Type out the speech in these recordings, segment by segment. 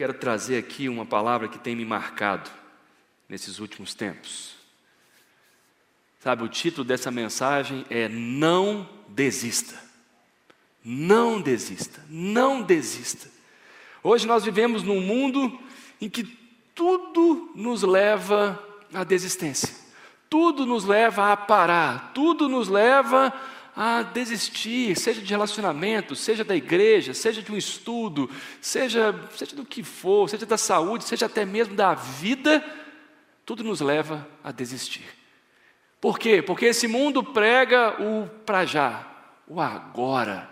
quero trazer aqui uma palavra que tem me marcado nesses últimos tempos. Sabe, o título dessa mensagem é Não Desista. Não desista, não desista. Hoje nós vivemos num mundo em que tudo nos leva à desistência, tudo nos leva a parar, tudo nos leva a desistir, seja de relacionamento, seja da igreja, seja de um estudo, seja, seja do que for, seja da saúde, seja até mesmo da vida, tudo nos leva a desistir. Por quê? Porque esse mundo prega o para já, o agora,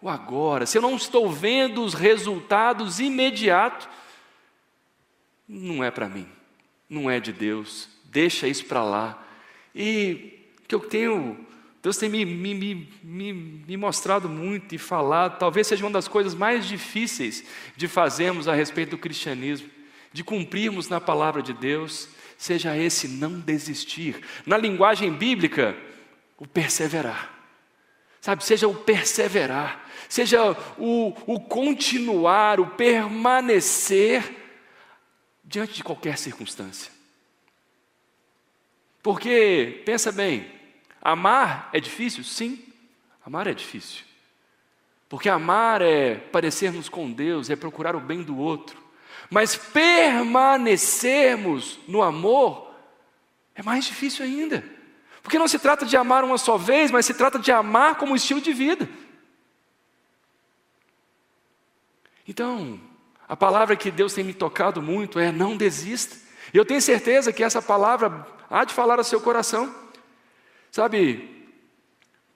o agora. Se eu não estou vendo os resultados imediatos, não é para mim, não é de Deus, deixa isso para lá. E que eu tenho, Deus tem me, me, me, me, mostrado muito e falado, talvez seja uma das coisas mais difíceis de fazermos a respeito do cristianismo, de cumprirmos na palavra de Deus, seja esse não desistir. Na linguagem bíblica, o perseverar. Sabe, seja o perseverar, seja o, o continuar, o permanecer diante de qualquer circunstância. Porque, pensa bem, amar é difícil? Sim, amar é difícil. Porque amar é parecermos com Deus, é procurar o bem do outro. Mas permanecermos no amor é mais difícil ainda. Porque não se trata de amar uma só vez, mas se trata de amar como estilo de vida. Então, a palavra que Deus tem me tocado muito é não desista. E eu tenho certeza que essa palavra há de falar ao seu coração. Sabe,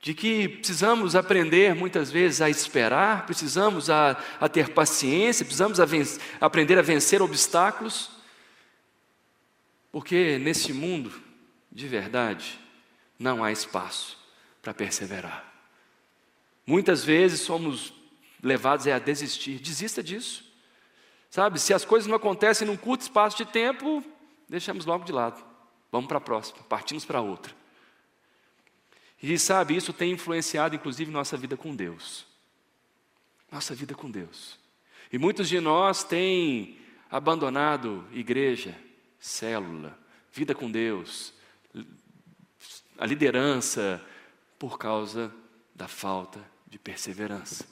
de que precisamos aprender muitas vezes a esperar, precisamos a, a ter paciência, precisamos a aprender a vencer obstáculos, porque nesse mundo, de verdade, não há espaço para perseverar. Muitas vezes somos levados a desistir, desista disso. Sabe, se as coisas não acontecem num curto espaço de tempo, deixamos logo de lado. Vamos para a próxima, partimos para outra. E sabe, isso tem influenciado inclusive nossa vida com Deus. Nossa vida com Deus. E muitos de nós têm abandonado igreja, célula, vida com Deus, a liderança, por causa da falta de perseverança.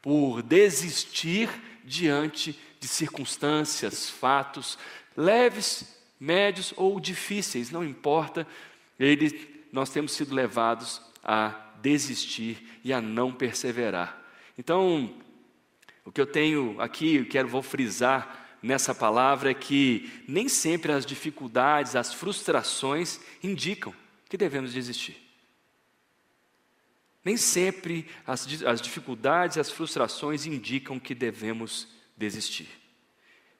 Por desistir diante de circunstâncias, fatos, leves, médios ou difíceis, não importa, ele, nós temos sido levados a desistir e a não perseverar. Então, o que eu tenho aqui, eu quero vou frisar nessa palavra é que nem sempre as dificuldades, as frustrações indicam que devemos desistir. Nem sempre as, as dificuldades, as frustrações indicam que devemos desistir.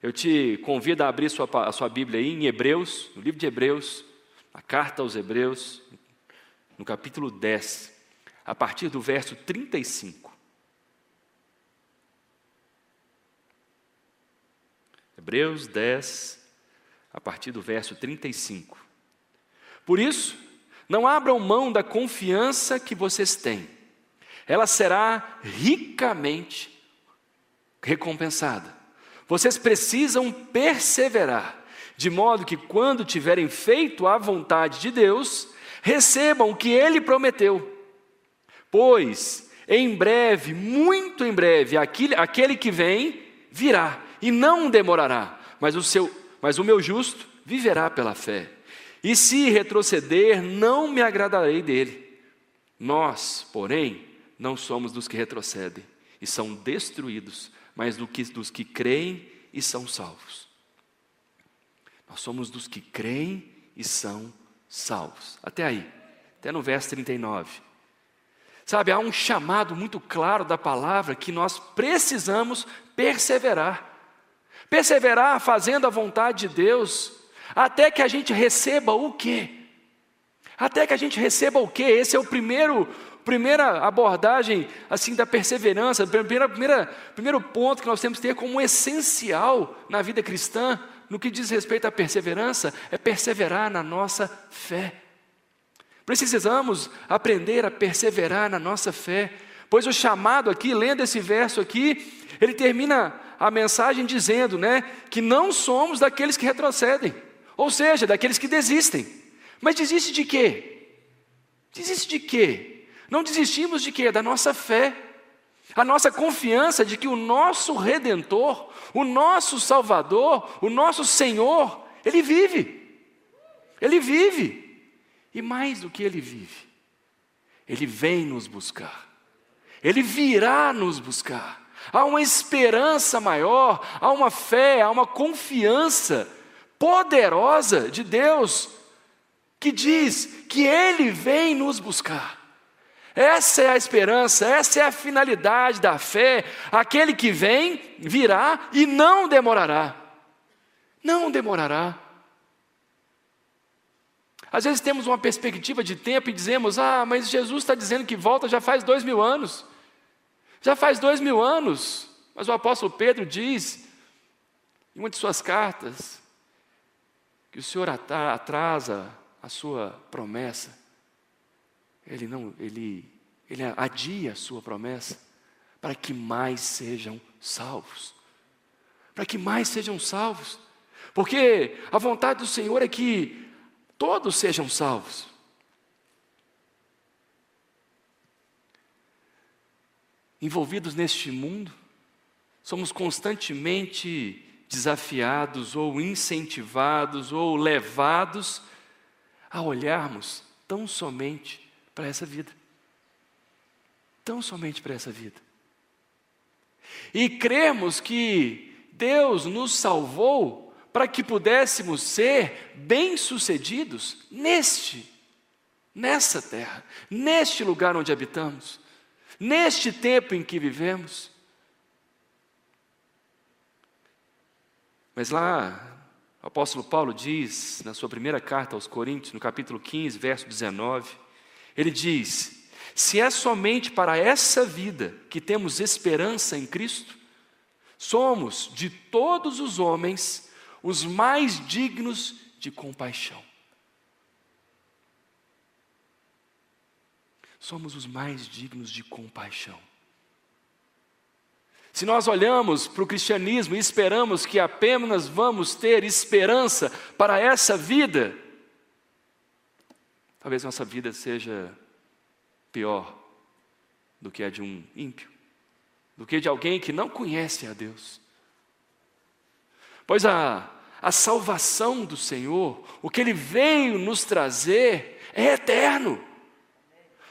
Eu te convido a abrir sua, a sua Bíblia aí em Hebreus, no livro de Hebreus, a carta aos Hebreus, no capítulo 10, a partir do verso 35. Hebreus 10, a partir do verso 35. Por isso, não abram mão da confiança que vocês têm, ela será ricamente recompensada. Vocês precisam perseverar, de modo que, quando tiverem feito a vontade de Deus, recebam o que Ele prometeu. Pois, em breve, muito em breve, aquele, aquele que vem virá e não demorará, mas o, seu, mas o meu justo viverá pela fé. E se retroceder, não me agradarei dele. Nós, porém, não somos dos que retrocedem e são destruídos, mas do que, dos que creem e são salvos. Nós somos dos que creem e são salvos. Até aí, até no verso 39. Sabe, há um chamado muito claro da palavra que nós precisamos perseverar. Perseverar fazendo a vontade de Deus, até que a gente receba o quê? Até que a gente receba o quê? Esse é o primeiro primeira abordagem assim da perseverança, primeira, primeira, primeiro ponto que nós temos que ter como essencial na vida cristã, no que diz respeito à perseverança, é perseverar na nossa fé. Precisamos aprender a perseverar na nossa fé, pois o chamado aqui, lendo esse verso aqui, ele termina a mensagem dizendo, né, que não somos daqueles que retrocedem, ou seja, daqueles que desistem. Mas desiste de quê? Desiste de quê? Não desistimos de quê? Da nossa fé. A nossa confiança de que o nosso redentor, o nosso salvador, o nosso Senhor, ele vive. Ele vive. E mais do que ele vive, ele vem nos buscar. Ele virá nos buscar. Há uma esperança maior, há uma fé, há uma confiança poderosa de Deus que diz que Ele vem nos buscar. Essa é a esperança, essa é a finalidade da fé. Aquele que vem, virá e não demorará. Não demorará. Às vezes temos uma perspectiva de tempo e dizemos: Ah, mas Jesus está dizendo que volta já faz dois mil anos. Já faz dois mil anos. Mas o apóstolo Pedro diz, em uma de suas cartas, que o Senhor atrasa a sua promessa. Ele não, ele, ele adia a sua promessa para que mais sejam salvos. Para que mais sejam salvos. Porque a vontade do Senhor é que todos sejam salvos. Envolvidos neste mundo, somos constantemente desafiados ou incentivados ou levados a olharmos tão somente para essa vida. Tão somente para essa vida. E cremos que Deus nos salvou para que pudéssemos ser bem-sucedidos neste, nessa terra, neste lugar onde habitamos, neste tempo em que vivemos. Mas lá, o apóstolo Paulo diz, na sua primeira carta aos Coríntios, no capítulo 15, verso 19, ele diz: Se é somente para essa vida que temos esperança em Cristo, somos de todos os homens os mais dignos de compaixão. Somos os mais dignos de compaixão. Se nós olhamos para o cristianismo e esperamos que apenas vamos ter esperança para essa vida, talvez nossa vida seja pior do que a de um ímpio, do que de alguém que não conhece a Deus. Pois a, a salvação do Senhor, o que Ele veio nos trazer, é eterno,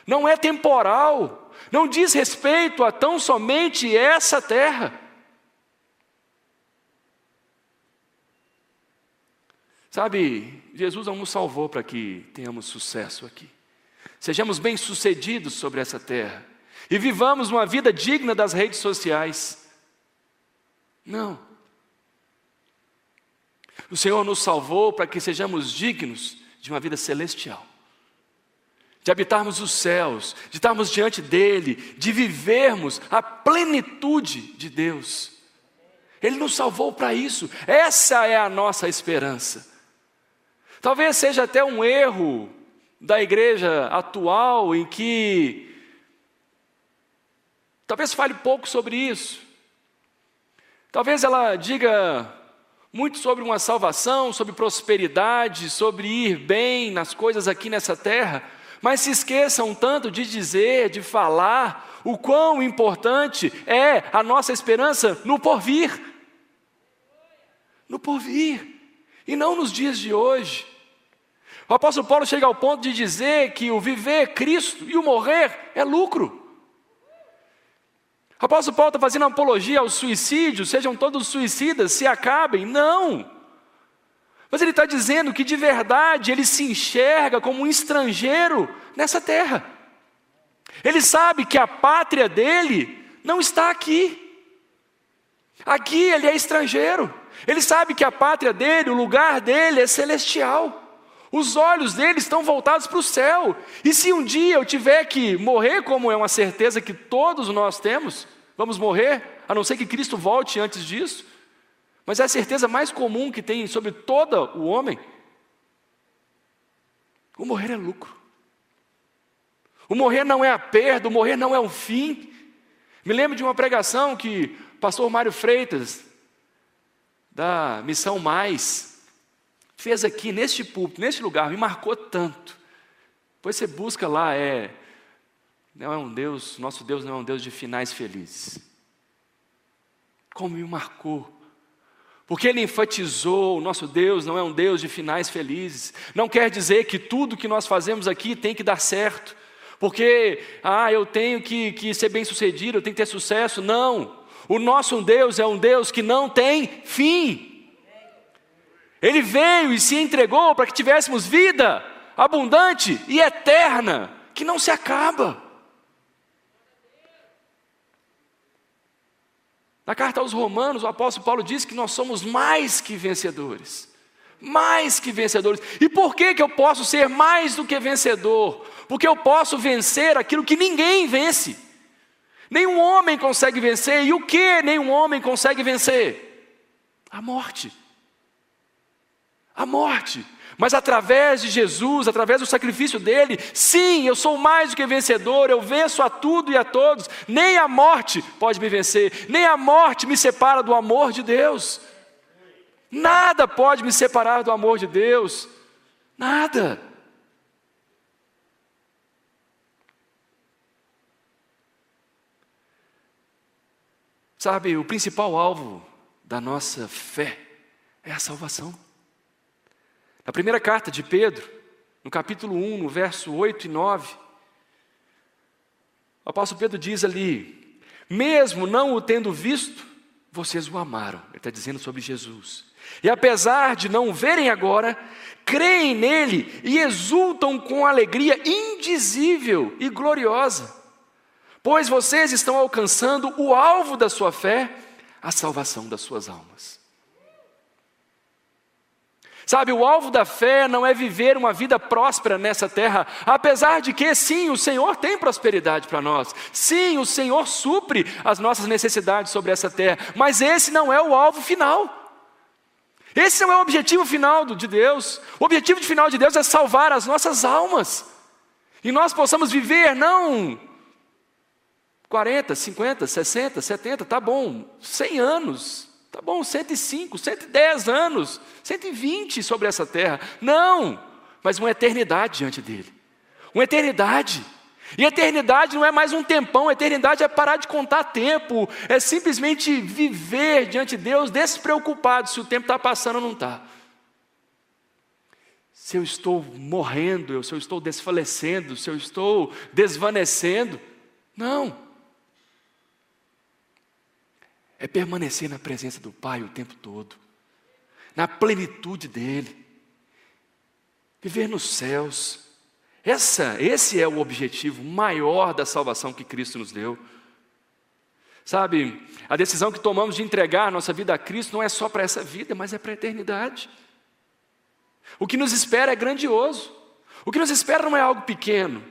não é temporal, não diz respeito a tão somente essa terra. Sabe, Jesus não nos salvou para que tenhamos sucesso aqui. Sejamos bem-sucedidos sobre essa terra e vivamos uma vida digna das redes sociais. Não. O Senhor nos salvou para que sejamos dignos de uma vida celestial, de habitarmos os céus, de estarmos diante dEle, de vivermos a plenitude de Deus. Ele nos salvou para isso, essa é a nossa esperança. Talvez seja até um erro da igreja atual em que talvez fale pouco sobre isso. Talvez ela diga muito sobre uma salvação, sobre prosperidade, sobre ir bem nas coisas aqui nessa terra, mas se esqueçam tanto de dizer, de falar, o quão importante é a nossa esperança no porvir. No porvir, e não nos dias de hoje. O apóstolo Paulo chega ao ponto de dizer que o viver é Cristo e o morrer é lucro. O apóstolo Paulo está fazendo apologia ao suicídio, sejam todos suicidas, se acabem. Não. Mas ele está dizendo que de verdade ele se enxerga como um estrangeiro nessa terra. Ele sabe que a pátria dele não está aqui. Aqui ele é estrangeiro. Ele sabe que a pátria dele, o lugar dele é celestial. Os olhos dele estão voltados para o céu. E se um dia eu tiver que morrer, como é uma certeza que todos nós temos, vamos morrer, a não ser que Cristo volte antes disso, mas é a certeza mais comum que tem sobre todo o homem. O morrer é lucro. O morrer não é a perda, o morrer não é um fim. Me lembro de uma pregação que pastor Mário Freitas, da Missão Mais, fez aqui neste púlpito, neste lugar, me marcou tanto. Depois você busca lá, é. Não é um Deus, nosso Deus não é um Deus de finais felizes. Como me marcou. Porque ele enfatizou: o nosso Deus não é um Deus de finais felizes. Não quer dizer que tudo que nós fazemos aqui tem que dar certo. Porque, ah, eu tenho que, que ser bem sucedido, eu tenho que ter sucesso. Não. O nosso Deus é um Deus que não tem fim. Ele veio e se entregou para que tivéssemos vida abundante e eterna, que não se acaba. Na carta aos Romanos, o apóstolo Paulo diz que nós somos mais que vencedores. Mais que vencedores. E por que, que eu posso ser mais do que vencedor? Porque eu posso vencer aquilo que ninguém vence. Nenhum homem consegue vencer. E o que nenhum homem consegue vencer? A morte. A morte. Mas através de Jesus, através do sacrifício dele, sim, eu sou mais do que vencedor, eu venço a tudo e a todos. Nem a morte pode me vencer, nem a morte me separa do amor de Deus. Nada pode me separar do amor de Deus. Nada. Sabe, o principal alvo da nossa fé é a salvação. Na primeira carta de Pedro, no capítulo 1, no verso 8 e 9, o apóstolo Pedro diz ali: Mesmo não o tendo visto, vocês o amaram. Ele está dizendo sobre Jesus. E apesar de não o verem agora, creem nele e exultam com alegria indizível e gloriosa, pois vocês estão alcançando o alvo da sua fé, a salvação das suas almas. Sabe, o alvo da fé não é viver uma vida próspera nessa terra, apesar de que, sim, o Senhor tem prosperidade para nós, sim, o Senhor supre as nossas necessidades sobre essa terra, mas esse não é o alvo final. Esse não é o objetivo final de Deus. O objetivo final de Deus é salvar as nossas almas, e nós possamos viver não 40, 50, 60, 70, tá bom, 100 anos, Tá bom, 105, 110 anos, 120 sobre essa terra. Não, mas uma eternidade diante dele. Uma eternidade. E eternidade não é mais um tempão, eternidade é parar de contar tempo, é simplesmente viver diante de Deus despreocupado se o tempo está passando ou não está. Se eu estou morrendo, se eu estou desfalecendo, se eu estou desvanecendo. Não é permanecer na presença do Pai o tempo todo, na plenitude dEle, viver nos céus. Essa, esse é o objetivo maior da salvação que Cristo nos deu. Sabe, a decisão que tomamos de entregar nossa vida a Cristo não é só para essa vida, mas é para a eternidade. O que nos espera é grandioso. O que nos espera não é algo pequeno.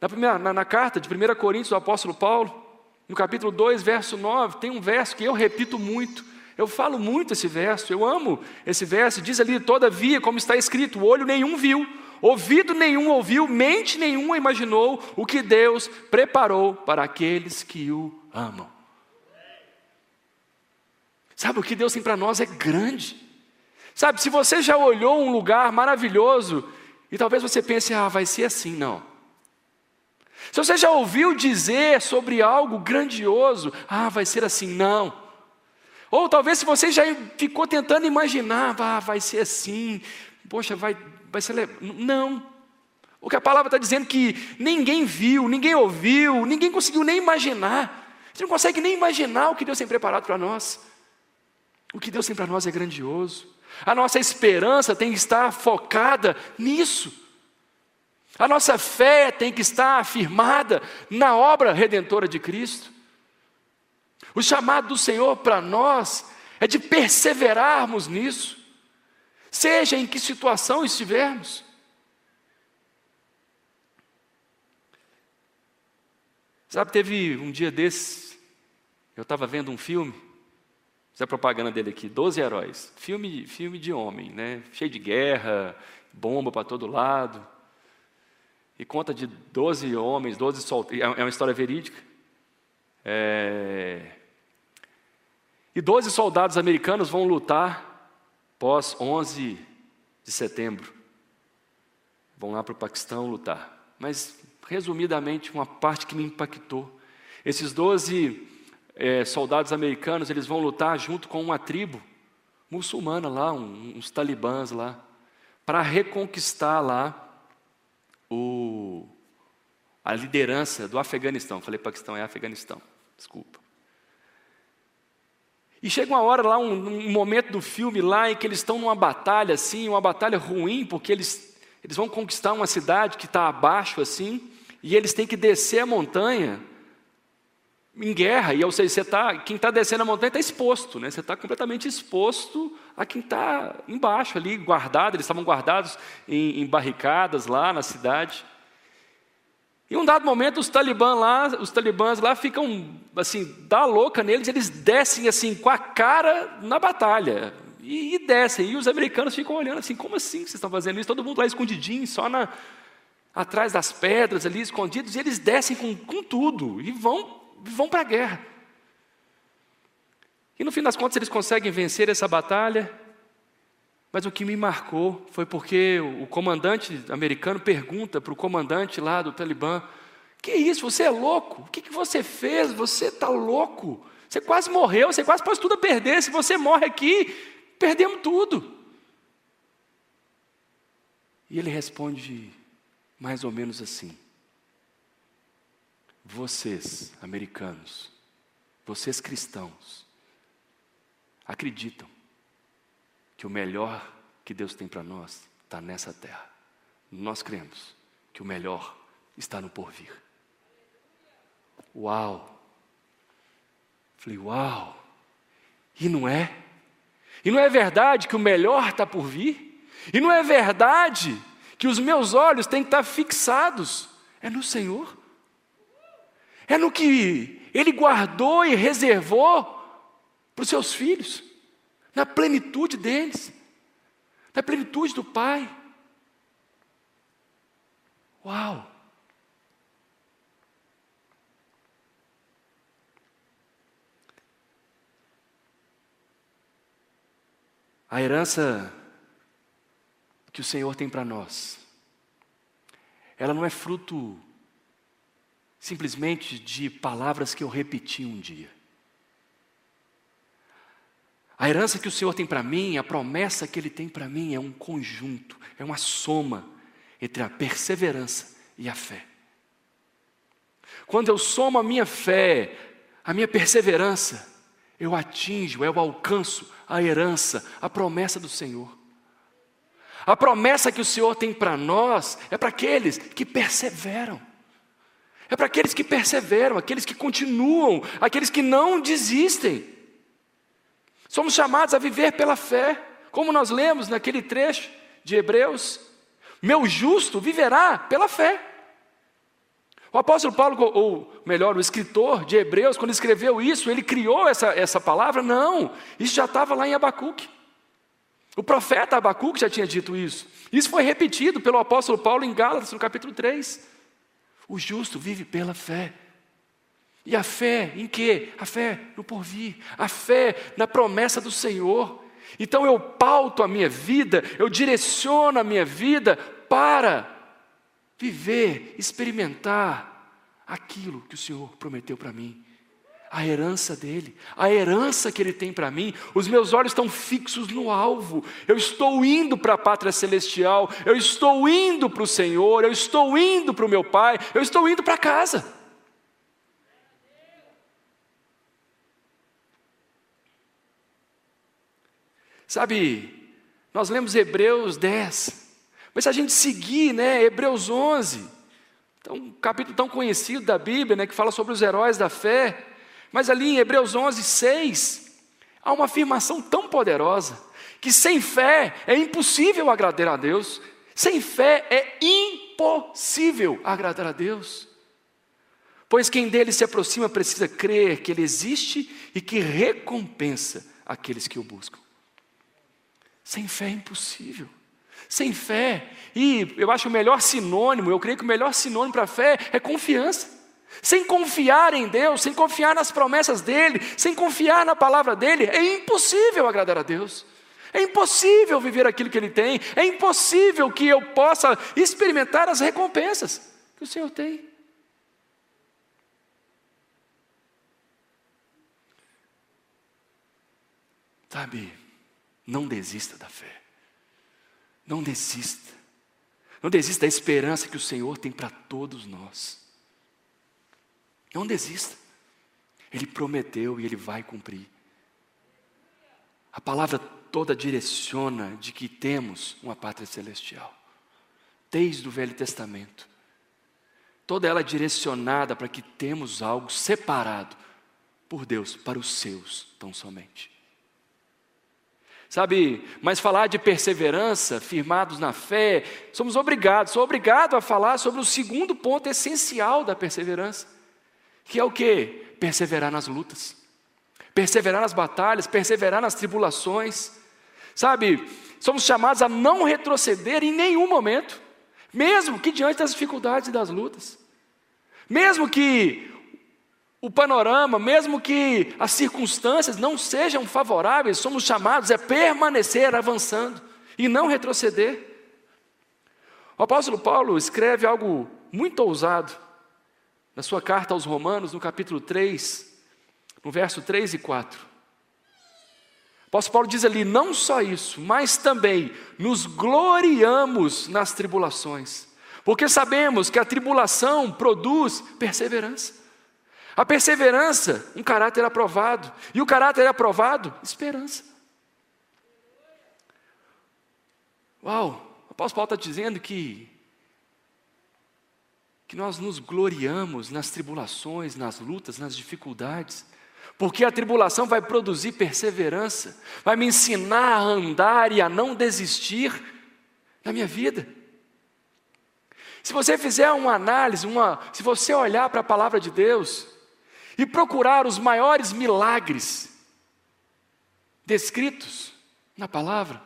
Na, primeira, na, na carta de 1 Coríntios, o apóstolo Paulo, no capítulo 2, verso 9, tem um verso que eu repito muito. Eu falo muito esse verso, eu amo esse verso. Diz ali: Todavia, como está escrito, olho nenhum viu, ouvido nenhum ouviu, mente nenhuma imaginou o que Deus preparou para aqueles que o amam. Sabe, o que Deus tem para nós é grande. Sabe, se você já olhou um lugar maravilhoso e talvez você pense, ah, vai ser assim, não. Se você já ouviu dizer sobre algo grandioso, ah, vai ser assim, não. Ou talvez se você já ficou tentando imaginar, ah, vai ser assim, poxa, vai, vai ser. Não. O que a palavra está dizendo que ninguém viu, ninguém ouviu, ninguém conseguiu nem imaginar. Você não consegue nem imaginar o que Deus tem preparado para nós. O que Deus tem para nós é grandioso. A nossa esperança tem que estar focada nisso. A nossa fé tem que estar afirmada na obra redentora de Cristo. O chamado do Senhor para nós é de perseverarmos nisso, seja em que situação estivermos. Sabe, teve um dia desses, eu estava vendo um filme, é a propaganda dele aqui, Doze Heróis, filme, filme de homem, né? cheio de guerra, bomba para todo lado e conta de 12 homens, 12 solteiros, é uma história verídica. É... E 12 soldados americanos vão lutar pós 11 de setembro. Vão lá para o Paquistão lutar. Mas, resumidamente, uma parte que me impactou. Esses 12 é, soldados americanos, eles vão lutar junto com uma tribo muçulmana lá, uns talibãs lá, para reconquistar lá o, a liderança do Afeganistão. Falei Paquistão, é Afeganistão, desculpa. E chega uma hora lá, um, um, momento do filme lá, em que eles estão numa batalha assim, uma batalha ruim, porque eles, eles vão conquistar uma cidade que está abaixo assim, e eles têm que descer a montanha em guerra, e ou seja, você tá, quem está descendo a montanha está exposto, né? você está completamente exposto a quem está embaixo ali, guardado, eles estavam guardados em, em barricadas lá na cidade. Em um dado momento, os talibãs lá, os talibãs lá ficam assim, dá louca neles, eles descem assim com a cara na batalha. E, e descem. E os americanos ficam olhando assim, como assim vocês estão fazendo isso? Todo mundo lá escondidinho, só na, atrás das pedras ali, escondidos, e eles descem com, com tudo e vão, vão para a guerra. E no fim das contas eles conseguem vencer essa batalha, mas o que me marcou foi porque o comandante americano pergunta para o comandante lá do Talibã: Que isso, você é louco? O que, que você fez? Você está louco? Você quase morreu, você quase pôs tudo a perder. Se você morre aqui, perdemos tudo. E ele responde mais ou menos assim: Vocês, americanos, vocês cristãos, acreditam que o melhor que Deus tem para nós está nessa terra. Nós cremos que o melhor está no porvir. Uau! Falei, uau! E não é? E não é verdade que o melhor está por vir? E não é verdade que os meus olhos têm que estar fixados? É no Senhor. É no que Ele guardou e reservou para os seus filhos na plenitude deles, na plenitude do Pai. Uau! A herança que o Senhor tem para nós, ela não é fruto simplesmente de palavras que eu repeti um dia. A herança que o Senhor tem para mim, a promessa que Ele tem para mim é um conjunto, é uma soma entre a perseverança e a fé. Quando eu somo a minha fé, a minha perseverança, eu atinjo, eu alcanço a herança, a promessa do Senhor. A promessa que o Senhor tem para nós é para aqueles que perseveram. É para aqueles que perseveram, aqueles que continuam, aqueles que não desistem. Somos chamados a viver pela fé, como nós lemos naquele trecho de Hebreus: meu justo viverá pela fé. O apóstolo Paulo, ou melhor, o escritor de Hebreus, quando escreveu isso, ele criou essa, essa palavra? Não, isso já estava lá em Abacuque. O profeta Abacuque já tinha dito isso. Isso foi repetido pelo apóstolo Paulo em Gálatas, no capítulo 3. O justo vive pela fé. E a fé em quê? A fé no porvir, a fé na promessa do Senhor. Então eu pauto a minha vida, eu direciono a minha vida para viver, experimentar aquilo que o Senhor prometeu para mim. A herança dele, a herança que ele tem para mim, os meus olhos estão fixos no alvo. Eu estou indo para a pátria celestial, eu estou indo para o Senhor, eu estou indo para o meu Pai, eu estou indo para casa. Sabe, nós lemos Hebreus 10, mas se a gente seguir, né, Hebreus 11, então, um capítulo tão conhecido da Bíblia, né, que fala sobre os heróis da fé, mas ali em Hebreus 11, 6, há uma afirmação tão poderosa, que sem fé é impossível agradar a Deus, sem fé é impossível agradar a Deus. Pois quem dele se aproxima precisa crer que ele existe e que recompensa aqueles que o buscam. Sem fé é impossível. Sem fé. E eu acho o melhor sinônimo, eu creio que o melhor sinônimo para fé é confiança. sem confiar em Deus, sem confiar nas promessas dEle, sem confiar na palavra dEle, é impossível agradar a Deus. É impossível viver aquilo que Ele tem, é impossível que eu possa experimentar as recompensas que o Senhor tem. Sabe, não desista da fé. Não desista. Não desista da esperança que o Senhor tem para todos nós. Não desista. Ele prometeu e ele vai cumprir. A palavra toda direciona de que temos uma pátria celestial. Desde o Velho Testamento. Toda ela é direcionada para que temos algo separado por Deus para os seus, tão somente. Sabe, mas falar de perseverança, firmados na fé, somos obrigados, sou obrigado a falar sobre o segundo ponto essencial da perseverança, que é o que? Perseverar nas lutas, perseverar nas batalhas, perseverar nas tribulações. Sabe, somos chamados a não retroceder em nenhum momento, mesmo que diante das dificuldades e das lutas, mesmo que o panorama, mesmo que as circunstâncias não sejam favoráveis, somos chamados a permanecer avançando e não retroceder. O apóstolo Paulo escreve algo muito ousado na sua carta aos Romanos, no capítulo 3, no verso 3 e 4. O apóstolo Paulo diz ali: não só isso, mas também nos gloriamos nas tribulações, porque sabemos que a tribulação produz perseverança. A perseverança, um caráter aprovado. E o caráter aprovado, esperança. Uau, o apóstolo Paulo está dizendo que, que nós nos gloriamos nas tribulações, nas lutas, nas dificuldades, porque a tribulação vai produzir perseverança, vai me ensinar a andar e a não desistir na minha vida. Se você fizer uma análise, uma, se você olhar para a palavra de Deus, e procurar os maiores milagres descritos na palavra,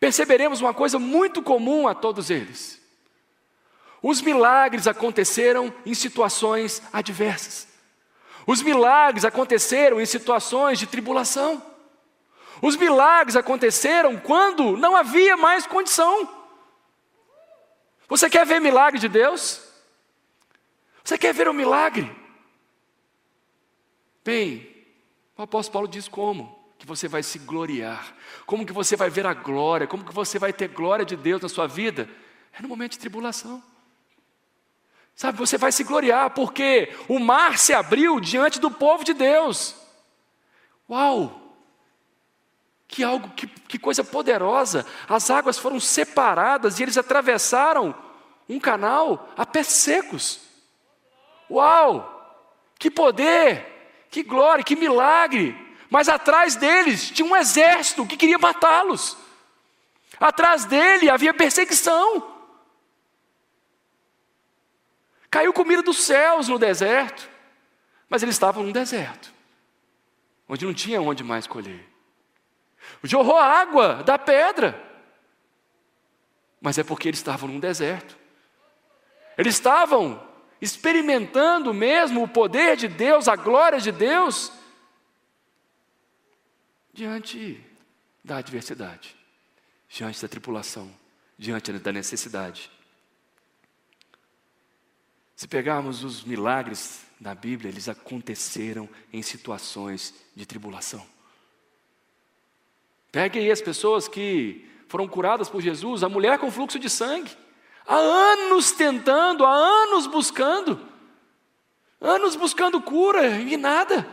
perceberemos uma coisa muito comum a todos eles. Os milagres aconteceram em situações adversas. Os milagres aconteceram em situações de tribulação. Os milagres aconteceram quando não havia mais condição. Você quer ver milagre de Deus? Você quer ver um milagre? Bem, o apóstolo Paulo diz como que você vai se gloriar, como que você vai ver a glória, como que você vai ter glória de Deus na sua vida, é no momento de tribulação. Sabe, você vai se gloriar, porque o mar se abriu diante do povo de Deus. Uau! Que algo, que, que coisa poderosa! As águas foram separadas e eles atravessaram um canal a pés secos. Uau! Que poder! Que glória, que milagre! Mas atrás deles tinha um exército que queria matá-los. Atrás dele havia perseguição. Caiu comida dos céus no deserto, mas eles estavam num deserto, onde não tinha onde mais colher. Jorrou água da pedra, mas é porque eles estavam num deserto. Eles estavam experimentando mesmo o poder de Deus, a glória de Deus, diante da adversidade, diante da tripulação, diante da necessidade. Se pegarmos os milagres na Bíblia, eles aconteceram em situações de tribulação. Pegue aí as pessoas que foram curadas por Jesus, a mulher com fluxo de sangue. Há anos tentando, há anos buscando, anos buscando cura e nada.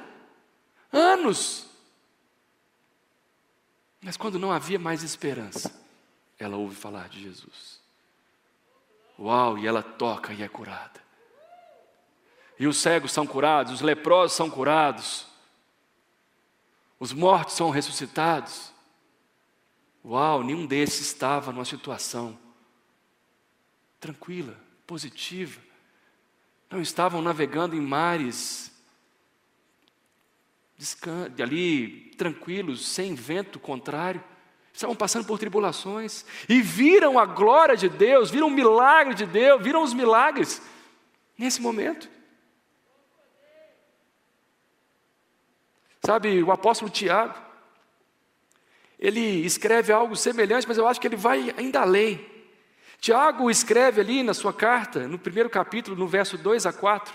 Anos. Mas quando não havia mais esperança, ela ouve falar de Jesus. Uau, e ela toca e é curada. E os cegos são curados, os leprosos são curados, os mortos são ressuscitados. Uau, nenhum desses estava numa situação tranquila, positiva. Não estavam navegando em mares ali tranquilos, sem vento contrário. Estavam passando por tribulações e viram a glória de Deus, viram o milagre de Deus, viram os milagres nesse momento. Sabe, o apóstolo Tiago, ele escreve algo semelhante, mas eu acho que ele vai ainda além. Tiago escreve ali na sua carta, no primeiro capítulo, no verso 2 a 4,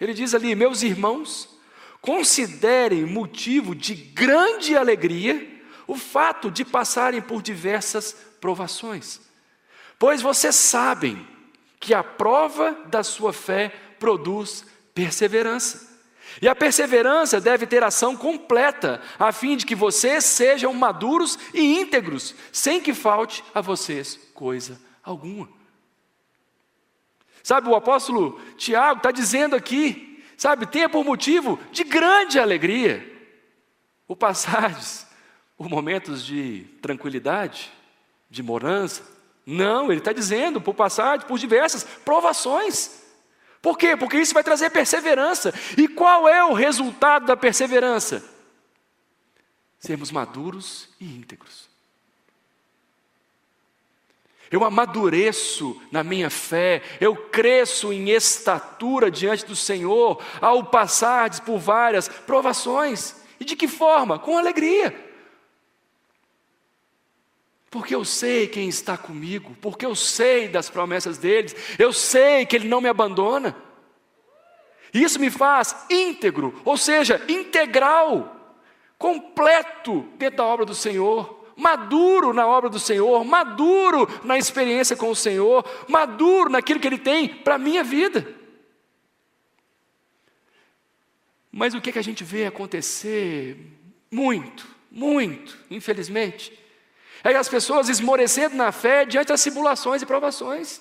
ele diz ali: Meus irmãos, considerem motivo de grande alegria o fato de passarem por diversas provações, pois vocês sabem que a prova da sua fé produz perseverança. E a perseverança deve ter ação completa, a fim de que vocês sejam maduros e íntegros, sem que falte a vocês coisa alguma. Sabe, o apóstolo Tiago está dizendo aqui, sabe, tenha por motivo de grande alegria o passares por momentos de tranquilidade, de morança. Não, ele está dizendo por passar por diversas provações. Por quê? Porque isso vai trazer perseverança. E qual é o resultado da perseverança? Sermos maduros e íntegros. Eu amadureço na minha fé, eu cresço em estatura diante do Senhor ao passar por várias provações. E de que forma? Com alegria. Porque eu sei quem está comigo, porque eu sei das promessas deles, eu sei que ele não me abandona. Isso me faz íntegro, ou seja, integral, completo dentro da obra do Senhor, maduro na obra do Senhor, maduro na experiência com o Senhor, maduro naquilo que Ele tem para a minha vida. Mas o que, é que a gente vê acontecer? Muito, muito, infelizmente é as pessoas esmorecendo na fé diante das tribulações e provações.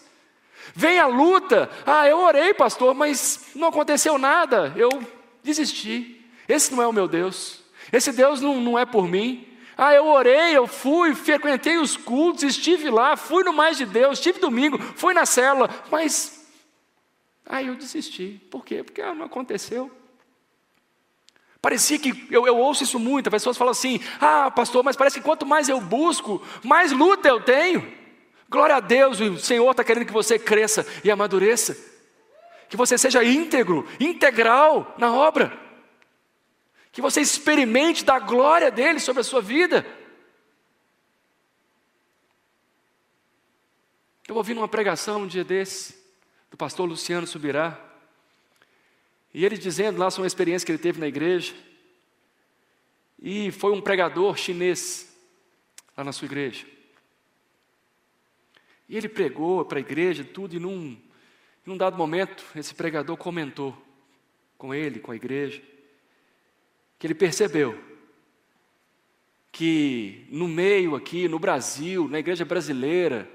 Vem a luta, ah, eu orei, pastor, mas não aconteceu nada, eu desisti. Esse não é o meu Deus, esse Deus não, não é por mim. Ah, eu orei, eu fui, frequentei os cultos, estive lá, fui no mais de Deus, estive domingo, fui na célula, mas aí eu desisti. Por quê? Porque não aconteceu. Parecia que, eu, eu ouço isso muito, as pessoas falam assim: ah, pastor, mas parece que quanto mais eu busco, mais luta eu tenho. Glória a Deus, o Senhor está querendo que você cresça e amadureça, que você seja íntegro, integral na obra, que você experimente da glória dele sobre a sua vida. Eu ouvi numa pregação um dia desse, do pastor Luciano Subirá, e ele dizendo lá sobre uma experiência que ele teve na igreja. E foi um pregador chinês lá na sua igreja. E ele pregou para a igreja tudo, e num, num dado momento, esse pregador comentou com ele, com a igreja, que ele percebeu que no meio aqui, no Brasil, na igreja brasileira,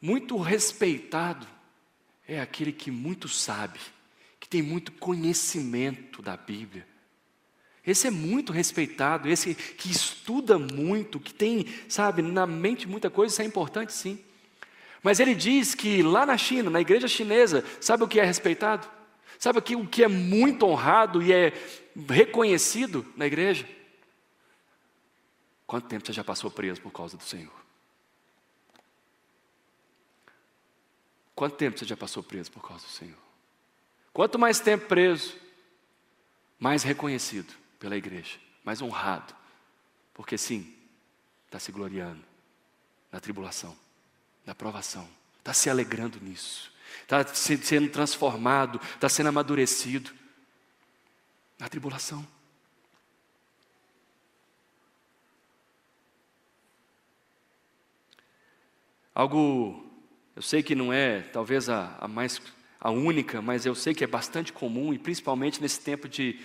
muito respeitado é aquele que muito sabe que tem muito conhecimento da Bíblia. Esse é muito respeitado, esse que estuda muito, que tem, sabe, na mente muita coisa, isso é importante sim. Mas ele diz que lá na China, na igreja chinesa, sabe o que é respeitado? Sabe o que é muito honrado e é reconhecido na igreja? Quanto tempo você já passou preso por causa do Senhor? Quanto tempo você já passou preso por causa do Senhor? Quanto mais tempo preso, mais reconhecido pela igreja, mais honrado, porque sim, está se gloriando na tribulação, na provação, está se alegrando nisso, está sendo transformado, está sendo amadurecido na tribulação. Algo, eu sei que não é talvez a, a mais a única, mas eu sei que é bastante comum, e principalmente nesse tempo de,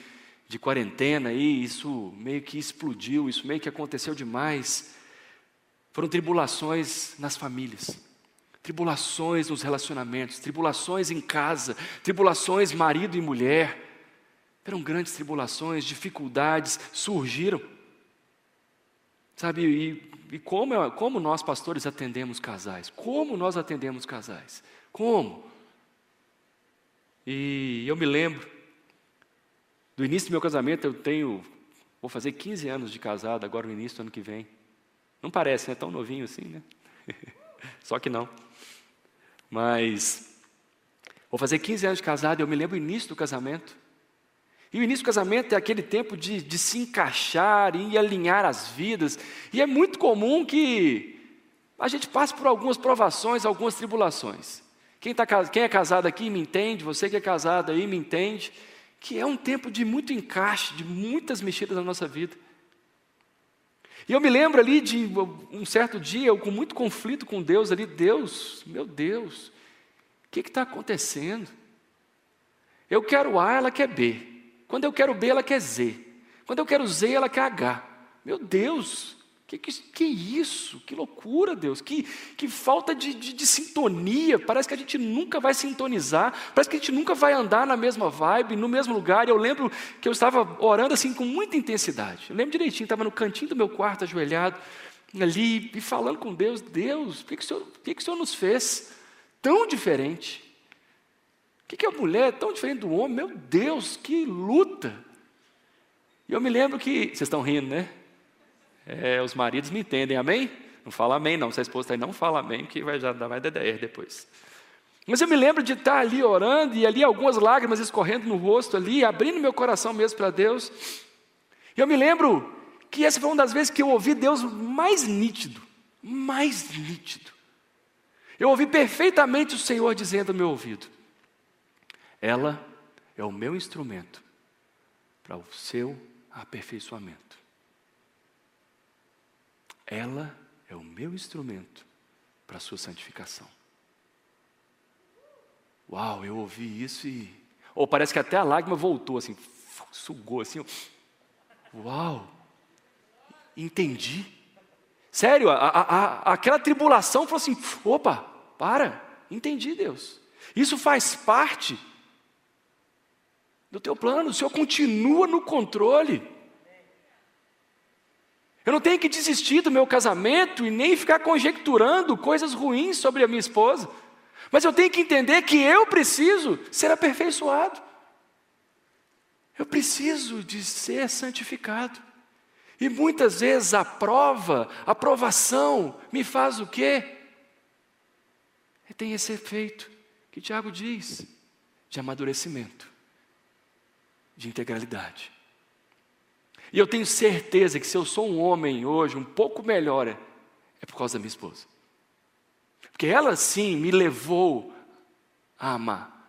de quarentena, aí, isso meio que explodiu, isso meio que aconteceu demais. Foram tribulações nas famílias, tribulações nos relacionamentos, tribulações em casa, tribulações marido e mulher. Eram grandes tribulações, dificuldades surgiram. Sabe, e, e como, como nós pastores atendemos casais? Como nós atendemos casais? Como? E eu me lembro, do início do meu casamento, eu tenho, vou fazer 15 anos de casado, agora no início do ano que vem. Não parece, né? Tão novinho assim, né? Só que não. Mas, vou fazer 15 anos de casado, eu me lembro do início do casamento. E o início do casamento é aquele tempo de, de se encaixar e alinhar as vidas. E é muito comum que a gente passe por algumas provações, algumas tribulações. Quem, tá, quem é casado aqui me entende, você que é casado aí me entende, que é um tempo de muito encaixe, de muitas mexidas na nossa vida. E eu me lembro ali de um certo dia, eu com muito conflito com Deus ali, Deus, meu Deus, o que está acontecendo? Eu quero A, ela quer B. Quando eu quero B, ela quer Z. Quando eu quero Z, ela quer H. Meu Deus, que, que, que isso? Que loucura, Deus. Que, que falta de, de, de, sintonia. Parece que a gente nunca vai sintonizar. Parece que a gente nunca vai andar na mesma vibe, no mesmo lugar. Eu lembro que eu estava orando assim com muita intensidade. Eu lembro direitinho, estava no cantinho do meu quarto, ajoelhado, ali, e falando com Deus: Deus, por que, que, o, que, que o Senhor nos fez tão diferente? O que, que a mulher é tão diferente do homem? Meu Deus, que luta! E eu me lembro que. Vocês estão rindo, né? É, os maridos me entendem, amém? Não fala amém, não. Se a esposa está aí, não fala amém, que vai, já vai DDR depois. Mas eu me lembro de estar ali orando e ali algumas lágrimas escorrendo no rosto ali, abrindo meu coração mesmo para Deus. E eu me lembro que essa foi uma das vezes que eu ouvi Deus mais nítido, mais nítido. Eu ouvi perfeitamente o Senhor dizendo ao meu ouvido: Ela é o meu instrumento para o seu aperfeiçoamento. Ela é o meu instrumento para a sua santificação. Uau, eu ouvi isso e. Ou oh, parece que até a lágrima voltou assim, sugou assim. Uau, entendi. Sério, a, a, aquela tribulação falou assim: opa, para, entendi, Deus. Isso faz parte do teu plano, o Senhor continua no controle. Eu não tenho que desistir do meu casamento e nem ficar conjecturando coisas ruins sobre a minha esposa. Mas eu tenho que entender que eu preciso ser aperfeiçoado. Eu preciso de ser santificado. E muitas vezes a prova, a provação, me faz o quê? E tem esse efeito que Tiago diz, de amadurecimento, de integralidade. E eu tenho certeza que se eu sou um homem hoje um pouco melhor, é, é por causa da minha esposa. Porque ela sim me levou a amar.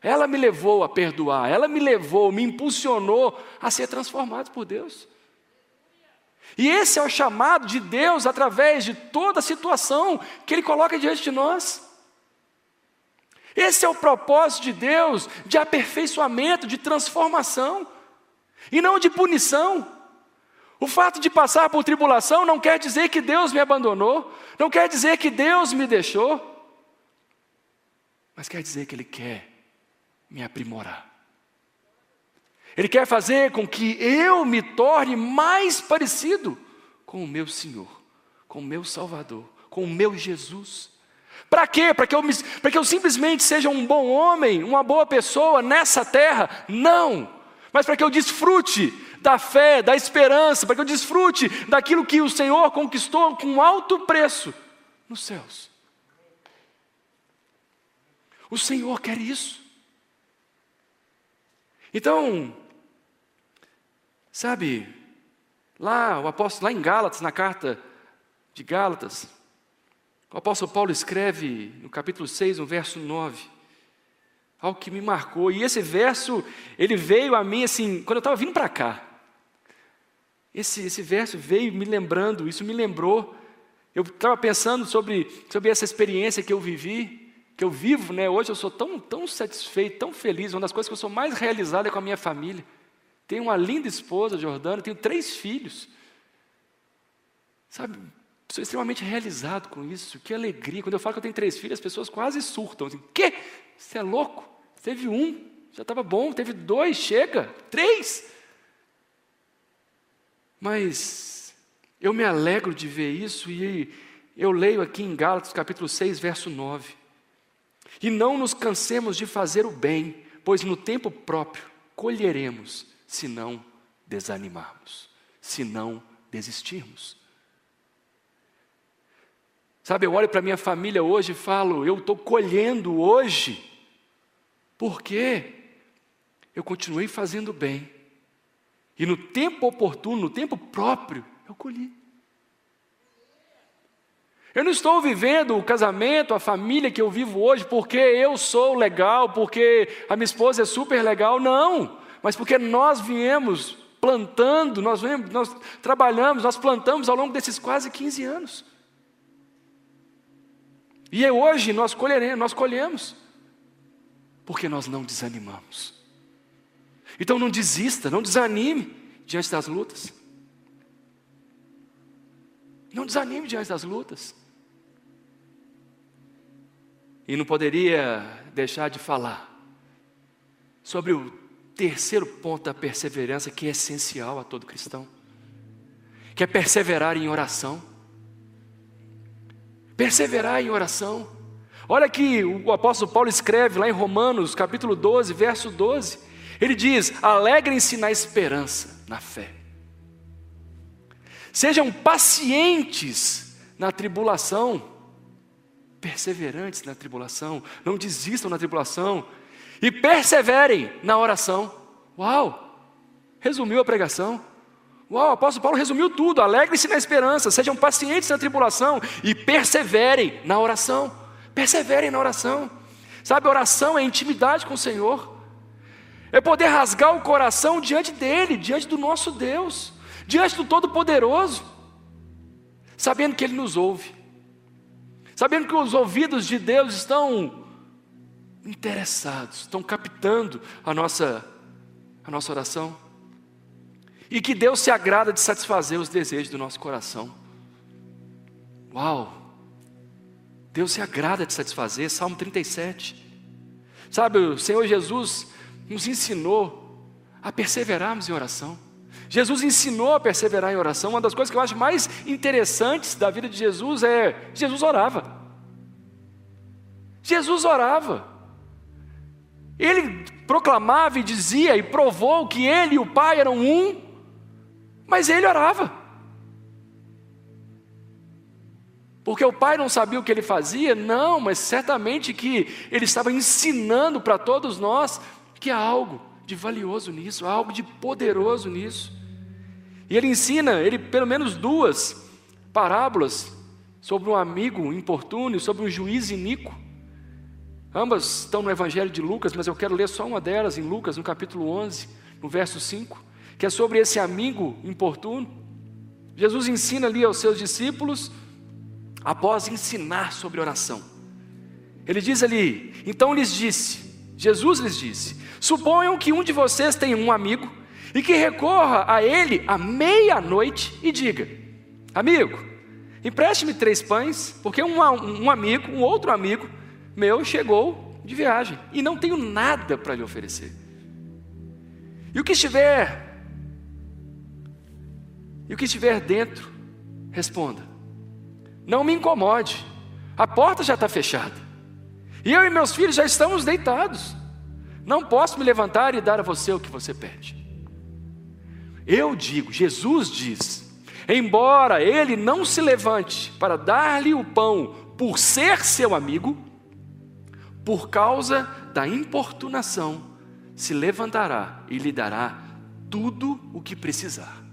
Ela me levou a perdoar, ela me levou, me impulsionou a ser transformado por Deus. E esse é o chamado de Deus através de toda a situação que Ele coloca diante de nós. Esse é o propósito de Deus de aperfeiçoamento, de transformação e não de punição. O fato de passar por tribulação não quer dizer que Deus me abandonou, não quer dizer que Deus me deixou, mas quer dizer que Ele quer me aprimorar. Ele quer fazer com que eu me torne mais parecido com o meu Senhor, com o meu Salvador, com o meu Jesus. Para quê? Para que, eu para que eu simplesmente seja um bom homem, uma boa pessoa nessa terra? Não mas para que eu desfrute da fé, da esperança, para que eu desfrute daquilo que o Senhor conquistou com alto preço nos céus. O Senhor quer isso. Então, sabe, lá o apóstolo, lá em Gálatas, na carta de Gálatas, o apóstolo Paulo escreve no capítulo 6, no verso 9, algo que me marcou. E esse verso, ele veio a mim assim, quando eu estava vindo para cá. Esse, esse verso veio me lembrando, isso me lembrou. Eu estava pensando sobre, sobre essa experiência que eu vivi, que eu vivo, né? Hoje eu sou tão, tão satisfeito, tão feliz. Uma das coisas que eu sou mais realizado é com a minha família. Tenho uma linda esposa, Jordana, tenho três filhos. Sabe, sou extremamente realizado com isso. Que alegria. Quando eu falo que eu tenho três filhos, as pessoas quase surtam. Assim, Quê? Você é louco? Teve um, já estava bom. Teve dois, chega. Três. Mas eu me alegro de ver isso e eu leio aqui em Gálatas capítulo 6, verso 9. E não nos cansemos de fazer o bem, pois no tempo próprio colheremos, se não desanimarmos, se não desistirmos. Sabe, eu olho para minha família hoje e falo, eu estou colhendo hoje, porque eu continuei fazendo bem, E no tempo oportuno, no tempo próprio, eu colhi. Eu não estou vivendo o casamento, a família que eu vivo hoje porque eu sou legal, porque a minha esposa é super legal, não. Mas porque nós viemos plantando, nós, viemos, nós trabalhamos, nós plantamos ao longo desses quase 15 anos. E é hoje nós colheremos, nós colhemos, porque nós não desanimamos. Então não desista, não desanime diante das lutas. Não desanime diante das lutas. E não poderia deixar de falar sobre o terceiro ponto da perseverança que é essencial a todo cristão, que é perseverar em oração. Perseverar em oração. Olha que o apóstolo Paulo escreve lá em Romanos, capítulo 12, verso 12. Ele diz: "Alegrem-se na esperança, na fé. Sejam pacientes na tribulação, perseverantes na tribulação, não desistam na tribulação e perseverem na oração. Uau! Resumiu a pregação. Uau, o apóstolo Paulo resumiu tudo. Alegre-se na esperança, sejam pacientes na tribulação e perseverem na oração. Perseverem na oração. Sabe, oração é intimidade com o Senhor. É poder rasgar o coração diante dele, diante do nosso Deus, diante do Todo-Poderoso, sabendo que ele nos ouve. Sabendo que os ouvidos de Deus estão interessados, estão captando a nossa, a nossa oração. E que Deus se agrada de satisfazer os desejos do nosso coração. Uau! Deus se agrada de satisfazer, Salmo 37. Sabe, o Senhor Jesus nos ensinou a perseverarmos em oração. Jesus ensinou a perseverar em oração. Uma das coisas que eu acho mais interessantes da vida de Jesus é Jesus orava. Jesus orava. Ele proclamava e dizia e provou que ele e o Pai eram um, mas ele orava. Porque o pai não sabia o que ele fazia? Não, mas certamente que ele estava ensinando para todos nós que há algo de valioso nisso, há algo de poderoso nisso. E ele ensina, ele pelo menos duas parábolas sobre um amigo importuno sobre um juiz iníquo. Ambas estão no Evangelho de Lucas, mas eu quero ler só uma delas em Lucas, no capítulo 11, no verso 5, que é sobre esse amigo importuno. Jesus ensina ali aos seus discípulos, após ensinar sobre oração. Ele diz ali: Então lhes disse, Jesus lhes disse: Suponham que um de vocês tem um amigo e que recorra a ele à meia-noite e diga: Amigo, empreste-me três pães, porque um, um amigo, um outro amigo, meu chegou de viagem e não tenho nada para lhe oferecer. E o que estiver, e o que estiver dentro, responda: Não me incomode, a porta já está fechada, e eu e meus filhos já estamos deitados. Não posso me levantar e dar a você o que você pede. Eu digo, Jesus diz, embora ele não se levante para dar-lhe o pão por ser seu amigo, por causa da importunação, se levantará e lhe dará tudo o que precisar.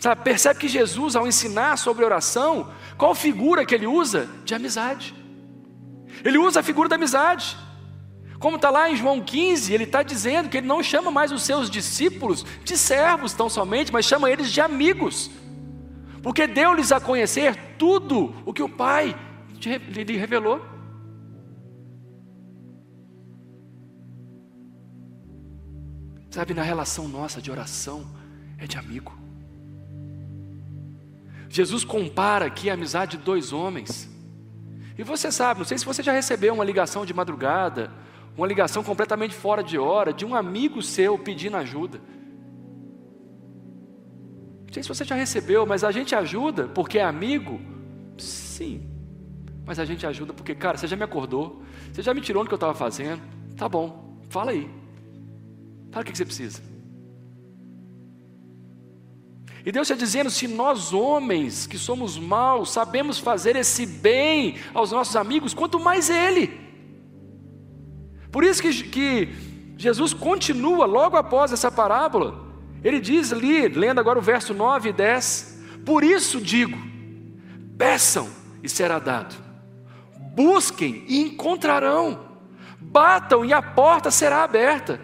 Sabe, percebe que Jesus, ao ensinar sobre oração, qual figura que ele usa? De amizade. Ele usa a figura da amizade. Como está lá em João 15, ele está dizendo que ele não chama mais os seus discípulos de servos tão somente, mas chama eles de amigos. Porque deu-lhes a conhecer tudo o que o Pai lhe revelou. Sabe, na relação nossa de oração, é de amigo. Jesus compara aqui a amizade de dois homens. E você sabe, não sei se você já recebeu uma ligação de madrugada, uma ligação completamente fora de hora, de um amigo seu pedindo ajuda. Não sei se você já recebeu, mas a gente ajuda porque é amigo? Sim. Mas a gente ajuda porque, cara, você já me acordou, você já me tirou do que eu estava fazendo. Tá bom, fala aí. Fala o que você precisa. E Deus está dizendo: se nós homens que somos maus sabemos fazer esse bem aos nossos amigos, quanto mais Ele. Por isso que, que Jesus continua logo após essa parábola. Ele diz ali, lendo agora o verso 9 e 10: Por isso digo, peçam e será dado, busquem e encontrarão, batam e a porta será aberta,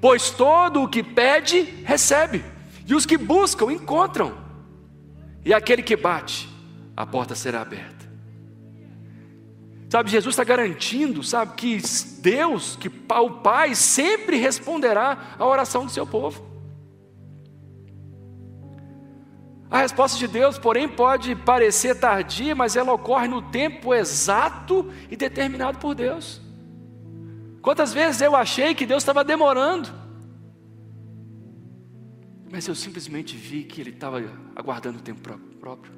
pois todo o que pede, recebe, e os que buscam, encontram, e aquele que bate, a porta será aberta. Sabe, Jesus está garantindo, sabe, que Deus, que o Pai, sempre responderá à oração do seu povo. A resposta de Deus, porém, pode parecer tardia, mas ela ocorre no tempo exato e determinado por Deus. Quantas vezes eu achei que Deus estava demorando, mas eu simplesmente vi que Ele estava aguardando o tempo próprio.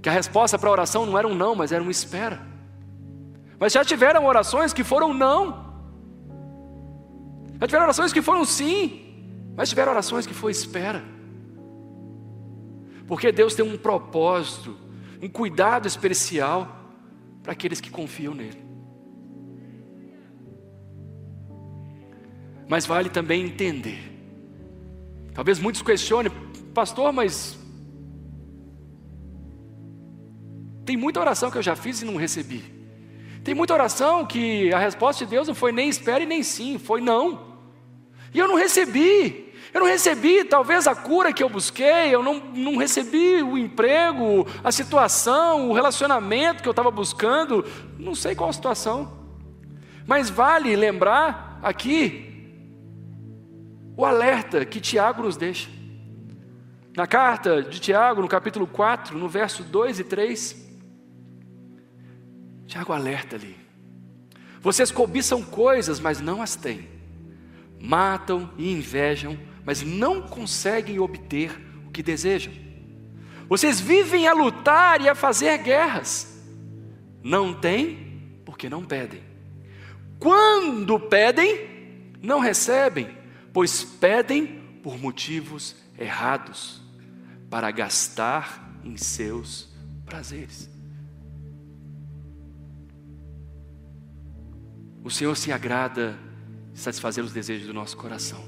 Que a resposta para a oração não era um não, mas era uma espera. Mas já tiveram orações que foram não. Já tiveram orações que foram sim, mas tiveram orações que foi espera. Porque Deus tem um propósito, um cuidado especial para aqueles que confiam nele. Mas vale também entender. Talvez muitos questionem, pastor, mas tem muita oração que eu já fiz e não recebi. Tem muita oração que a resposta de Deus não foi nem espera e nem sim, foi não. E eu não recebi. Eu não recebi talvez a cura que eu busquei, eu não, não recebi o emprego, a situação, o relacionamento que eu estava buscando, não sei qual a situação. Mas vale lembrar aqui o alerta que Tiago nos deixa. Na carta de Tiago, no capítulo 4, no verso 2 e 3, Tiago alerta ali. Vocês cobiçam coisas, mas não as têm. Matam e invejam mas não conseguem obter o que desejam. Vocês vivem a lutar e a fazer guerras. Não têm porque não pedem. Quando pedem, não recebem, pois pedem por motivos errados, para gastar em seus prazeres. O Senhor se agrada satisfazer os desejos do nosso coração.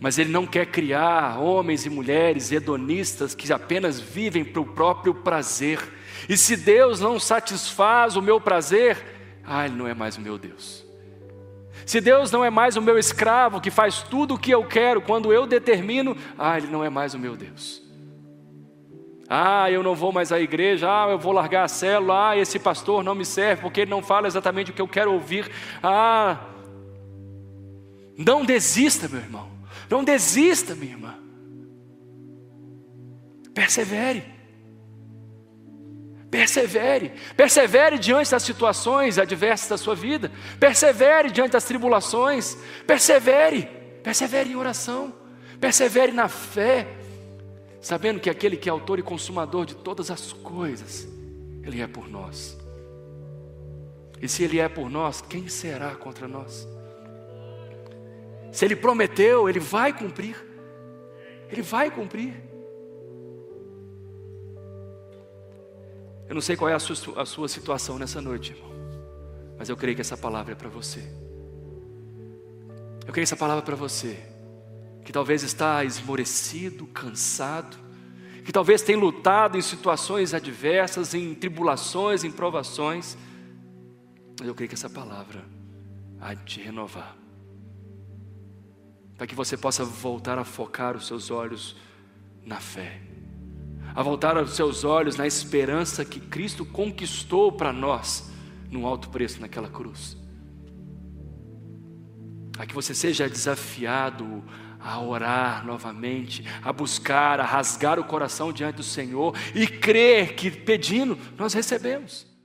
Mas Ele não quer criar homens e mulheres hedonistas que apenas vivem para o próprio prazer. E se Deus não satisfaz o meu prazer, ah, Ele não é mais o meu Deus. Se Deus não é mais o meu escravo que faz tudo o que eu quero quando eu determino, ah, Ele não é mais o meu Deus. Ah, eu não vou mais à igreja, ah, eu vou largar a célula, ah, esse pastor não me serve porque ele não fala exatamente o que eu quero ouvir. Ah, não desista, meu irmão. Não desista, minha irmã. Persevere. Persevere. Persevere diante das situações adversas da sua vida. Persevere diante das tribulações. Persevere. Persevere em oração. Persevere na fé. Sabendo que aquele que é autor e consumador de todas as coisas, Ele é por nós. E se Ele é por nós, quem será contra nós? Se Ele prometeu, Ele vai cumprir. Ele vai cumprir. Eu não sei qual é a sua, a sua situação nessa noite, irmão, mas eu creio que essa palavra é para você. Eu creio essa palavra para você, que talvez está esmorecido, cansado, que talvez tenha lutado em situações adversas, em tribulações, em provações, mas eu creio que essa palavra há de te renovar para que você possa voltar a focar os seus olhos na fé, a voltar os seus olhos na esperança que Cristo conquistou para nós num alto preço naquela cruz. A que você seja desafiado a orar novamente, a buscar, a rasgar o coração diante do Senhor e crer que pedindo nós recebemos.